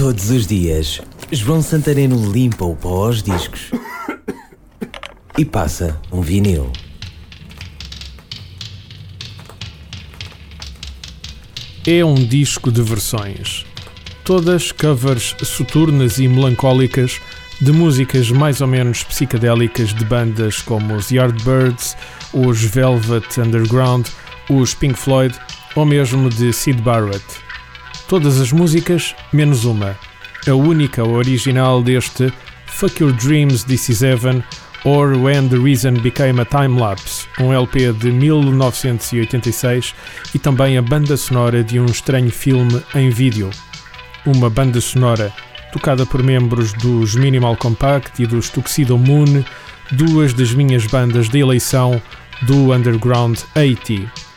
Todos os dias, João Santareno limpa o pó aos discos e passa um vinil. É um disco de versões. Todas covers soturnas e melancólicas de músicas mais ou menos psicadélicas de bandas como os Yardbirds, os Velvet Underground, os Pink Floyd ou mesmo de Sid Barrett. Todas as músicas, menos uma. A única original deste Fuck Your Dreams This Is Heaven or When the Reason Became a Time Lapse, um LP de 1986 e também a banda sonora de um estranho filme em vídeo. Uma banda sonora tocada por membros dos Minimal Compact e dos Tuxedo Moon, duas das minhas bandas de eleição do Underground 80.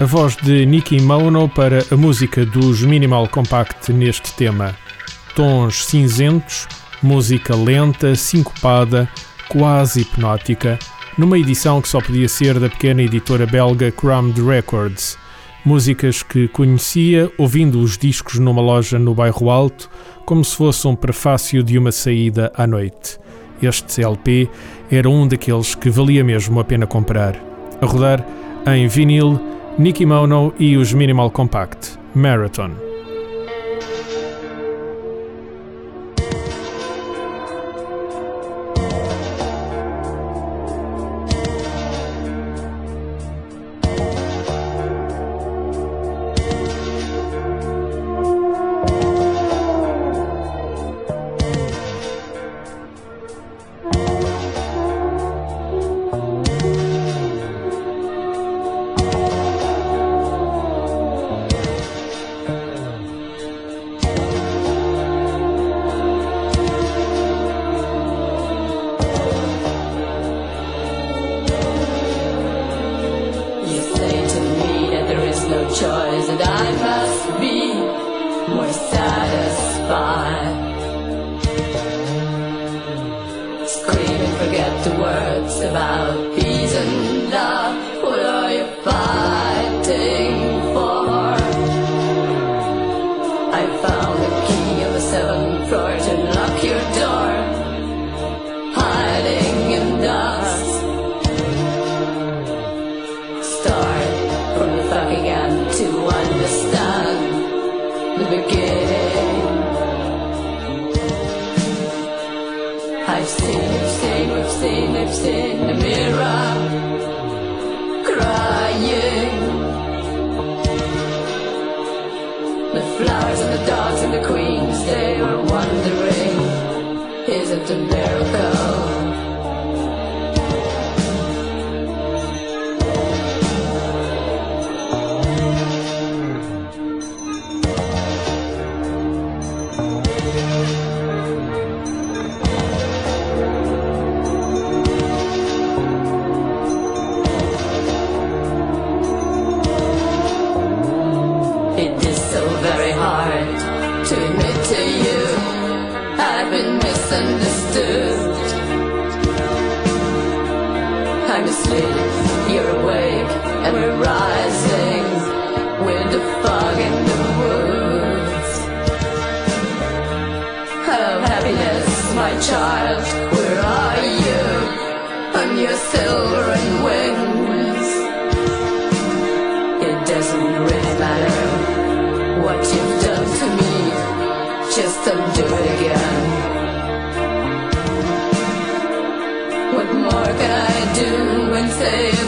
A voz de Nicky Mono para a música dos Minimal Compact neste tema. Tons cinzentos, música lenta, sincopada, quase hipnótica, numa edição que só podia ser da pequena editora belga Crammed Records. Músicas que conhecia ouvindo os discos numa loja no bairro Alto, como se fosse um prefácio de uma saída à noite. Este LP era um daqueles que valia mesmo a pena comprar. A rodar em vinil, Nicky Mono e os Minimal Compact, Marathon. Choice and I must be more satisfied. Scream forget the words about peace I've seen, I've seen, I've seen, I've seen the mirror crying. The flowers and the dogs and the queens, they were wondering, is it a miracle? I'm asleep, you're awake, and we're rising child, where are you? On your silveren wings. It doesn't really matter what you've done to me. Just undo it again. What more can I do and say